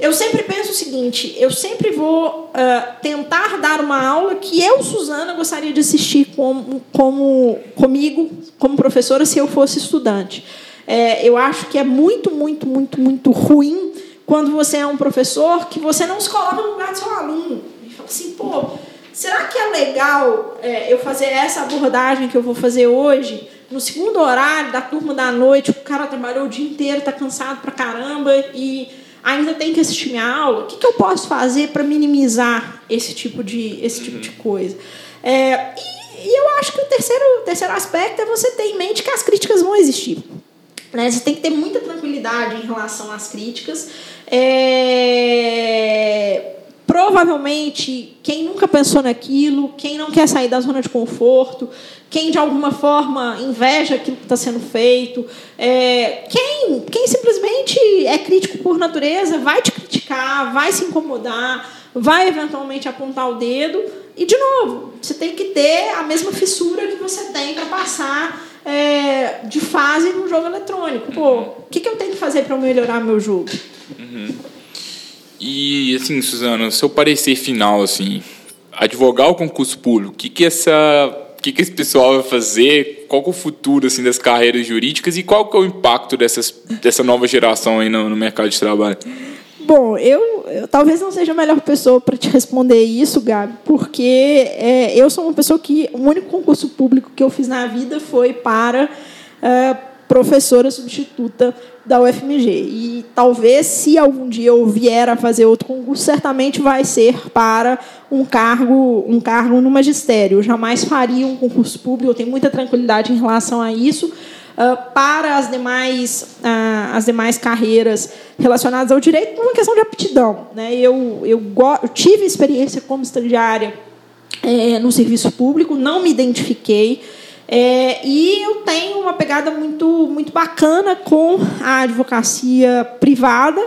eu sempre penso o seguinte: eu sempre vou uh, tentar dar uma aula que eu, Suzana, gostaria de assistir como, como, comigo, como professora, se eu fosse estudante. É, eu acho que é muito, muito, muito, muito ruim quando você é um professor que você não se coloca no lugar do seu aluno. E fala assim, pô será que é legal é, eu fazer essa abordagem que eu vou fazer hoje, no segundo horário da turma da noite, o cara trabalhou o dia inteiro, está cansado pra caramba e ainda tem que assistir minha aula? O que, que eu posso fazer para minimizar esse tipo de, esse tipo de coisa? É, e, e, eu acho que o terceiro, o terceiro aspecto é você ter em mente que as críticas vão existir. Né? Você tem que ter muita tranquilidade em relação às críticas. É, provavelmente quem nunca pensou naquilo, quem não quer sair da zona de conforto, quem de alguma forma inveja aquilo que está sendo feito, é, quem, quem simplesmente é crítico por natureza vai te criticar, vai se incomodar, vai eventualmente apontar o dedo. E, de novo, você tem que ter a mesma fissura que você tem para passar é, de fase no jogo eletrônico. Pô, o que, que eu tenho que fazer para melhorar meu jogo? Uhum. E, assim, Suzana, seu parecer final, assim, advogar o concurso público, o que, que essa o que, que esse pessoal vai fazer? Qual é o futuro assim, das carreiras jurídicas e qual que é o impacto dessas, dessa nova geração aí no, no mercado de trabalho? Bom, eu, eu, talvez não seja a melhor pessoa para te responder isso, Gabi, porque é, eu sou uma pessoa que o único concurso público que eu fiz na vida foi para é, professora substituta da UFMG. E talvez, se algum dia eu vier a fazer outro concurso, certamente vai ser para um cargo, um cargo no magistério. Eu jamais faria um concurso público, eu tenho muita tranquilidade em relação a isso. Uh, para as demais, uh, as demais carreiras relacionadas ao direito, uma questão de aptidão. Né? Eu, eu, eu tive experiência como estagiária é, no serviço público, não me identifiquei. É, e eu tenho uma pegada muito, muito bacana com a advocacia privada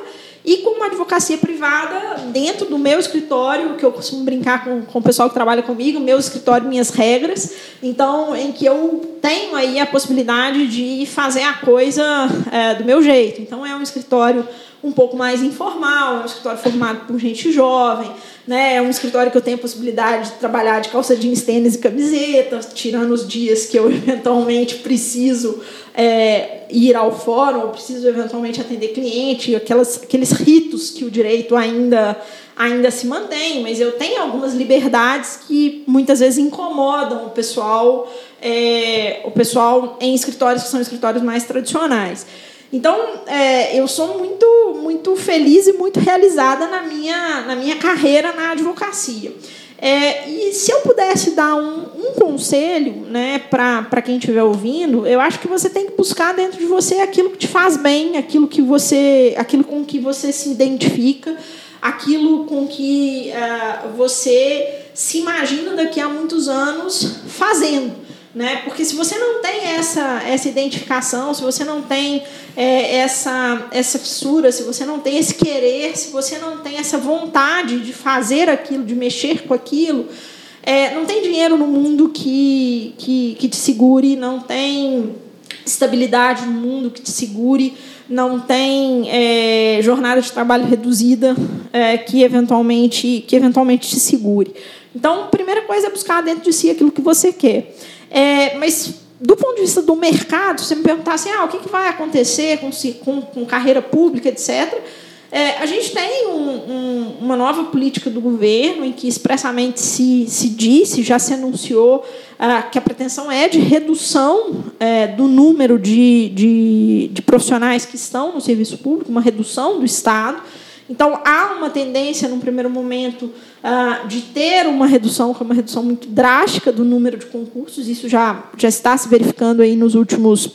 e com uma advocacia privada dentro do meu escritório, que eu costumo brincar com, com o pessoal que trabalha comigo, meu escritório, minhas regras. Então, em que eu tenho aí a possibilidade de fazer a coisa é, do meu jeito. Então, é um escritório um pouco mais informal, é um escritório formado por gente jovem, né? É um escritório que eu tenho a possibilidade de trabalhar de calça jeans, tênis e camiseta, tirando os dias que eu eventualmente preciso é, ir ao fórum, ou preciso eventualmente atender cliente, aquelas, aqueles ritos que o direito ainda ainda se mantém, mas eu tenho algumas liberdades que muitas vezes incomodam o pessoal, é, o pessoal em escritórios que são escritórios mais tradicionais. Então, é, eu sou muito, muito feliz e muito realizada na minha, na minha carreira na advocacia. É, e se eu pudesse dar um, um conselho né, para quem estiver ouvindo, eu acho que você tem que buscar dentro de você aquilo que te faz bem, aquilo que você, aquilo com que você se identifica, aquilo com que uh, você se imagina daqui a muitos anos fazendo. Né? Porque se você não tem essa, essa identificação, se você não tem é, essa, essa fissura, se você não tem esse querer, se você não tem essa vontade de fazer aquilo, de mexer com aquilo, é, não tem dinheiro no mundo que, que, que te segure, não tem estabilidade no mundo que te segure, não tem é, jornada de trabalho reduzida é, que, eventualmente, que eventualmente te segure. Então, a primeira coisa é buscar dentro de si aquilo que você quer. É, mas, do ponto de vista do mercado, se você me perguntar assim, ah, o que, que vai acontecer com, com, com carreira pública, etc., é, a gente tem um, um, uma nova política do governo em que expressamente se, se disse, já se anunciou, ah, que a pretensão é de redução é, do número de, de, de profissionais que estão no serviço público, uma redução do Estado. Então, há uma tendência, num primeiro momento, ah, de ter uma redução, que é uma redução muito drástica do número de concursos. Isso já, já está se verificando aí nos últimos,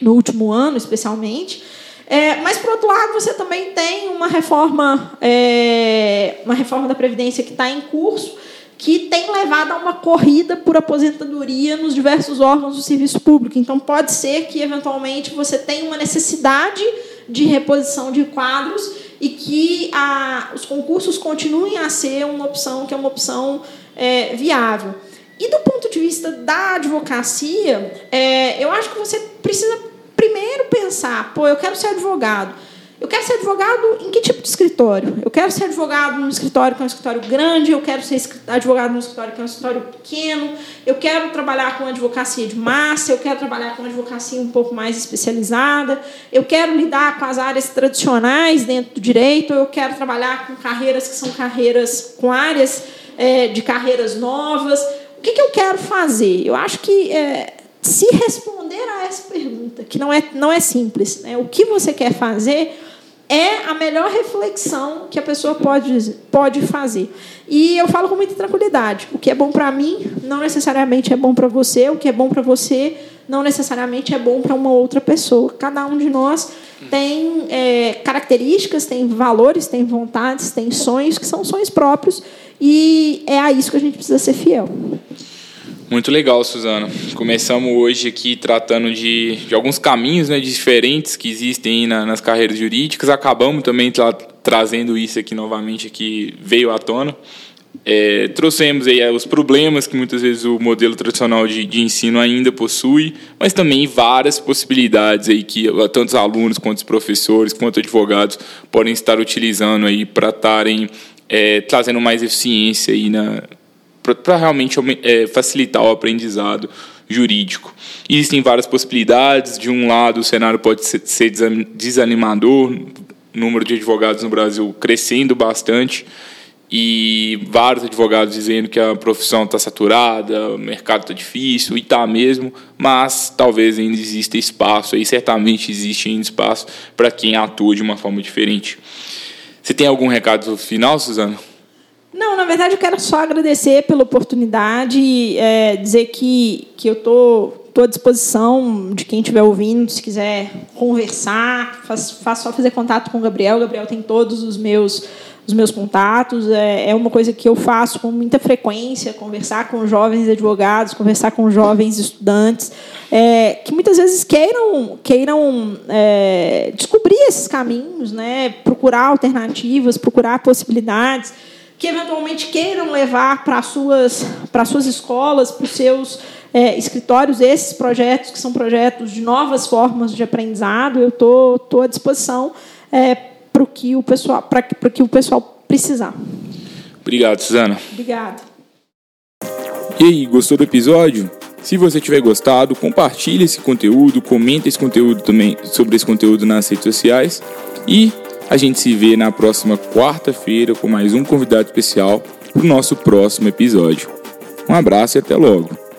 no último ano, especialmente. É, mas, por outro lado, você também tem uma reforma, é, uma reforma da Previdência que está em curso, que tem levado a uma corrida por aposentadoria nos diversos órgãos do serviço público. Então, pode ser que, eventualmente, você tenha uma necessidade de reposição de quadros e que a, os concursos continuem a ser uma opção que é uma opção é, viável. E do ponto de vista da advocacia, é, eu acho que você precisa primeiro pensar, pô, eu quero ser advogado. Eu quero ser advogado em que tipo de escritório? Eu quero ser advogado num escritório que é um escritório grande, eu quero ser advogado num escritório que é um escritório pequeno, eu quero trabalhar com advocacia de massa, eu quero trabalhar com advocacia um pouco mais especializada, eu quero lidar com as áreas tradicionais dentro do direito, eu quero trabalhar com carreiras que são carreiras, com áreas é, de carreiras novas. O que, que eu quero fazer? Eu acho que é, se responder a essa pergunta, que não é, não é simples, né? o que você quer fazer é a melhor reflexão que a pessoa pode, pode fazer. E eu falo com muita tranquilidade: o que é bom para mim não necessariamente é bom para você, o que é bom para você não necessariamente é bom para uma outra pessoa. Cada um de nós tem é, características, tem valores, tem vontades, tem sonhos que são sonhos próprios e é a isso que a gente precisa ser fiel. Muito legal, Suzana. Começamos hoje aqui tratando de, de alguns caminhos né, diferentes que existem na, nas carreiras jurídicas. Acabamos também tra trazendo isso aqui novamente, que veio à tona. É, trouxemos aí é, os problemas que muitas vezes o modelo tradicional de, de, ensino ainda possui, mas também várias possibilidades aí que tanto os alunos quanto os professores, quanto advogados podem estar utilizando aí para estarem é, trazendo mais eficiência aí na, para realmente é, facilitar o aprendizado jurídico. Existem várias possibilidades. De um lado, o cenário pode ser desanimador, número de advogados no Brasil crescendo bastante e vários advogados dizendo que a profissão está saturada, o mercado está difícil, e está mesmo, mas talvez ainda exista espaço, e certamente existe ainda espaço para quem atua de uma forma diferente. Você tem algum recado final, Suzana? Não, na verdade eu quero só agradecer pela oportunidade, é, dizer que, que eu estou à disposição de quem estiver ouvindo, se quiser conversar, faz só fazer contato com o Gabriel. O Gabriel tem todos os meus os meus contatos. É, é uma coisa que eu faço com muita frequência, conversar com jovens advogados, conversar com jovens estudantes, é, que muitas vezes queiram, queiram é, descobrir esses caminhos, né? procurar alternativas, procurar possibilidades, que eventualmente queiram levar para suas, para suas escolas, para os seus é, escritórios, esses projetos, que são projetos de novas formas de aprendizado, eu estou tô, tô à disposição. É, para o que o pessoal, para que o pessoal precisar. Obrigado, Suzana. Obrigada. E aí, gostou do episódio? Se você tiver gostado, compartilhe esse conteúdo, comenta esse conteúdo também sobre esse conteúdo nas redes sociais e a gente se vê na próxima quarta-feira com mais um convidado especial para o nosso próximo episódio. Um abraço e até logo.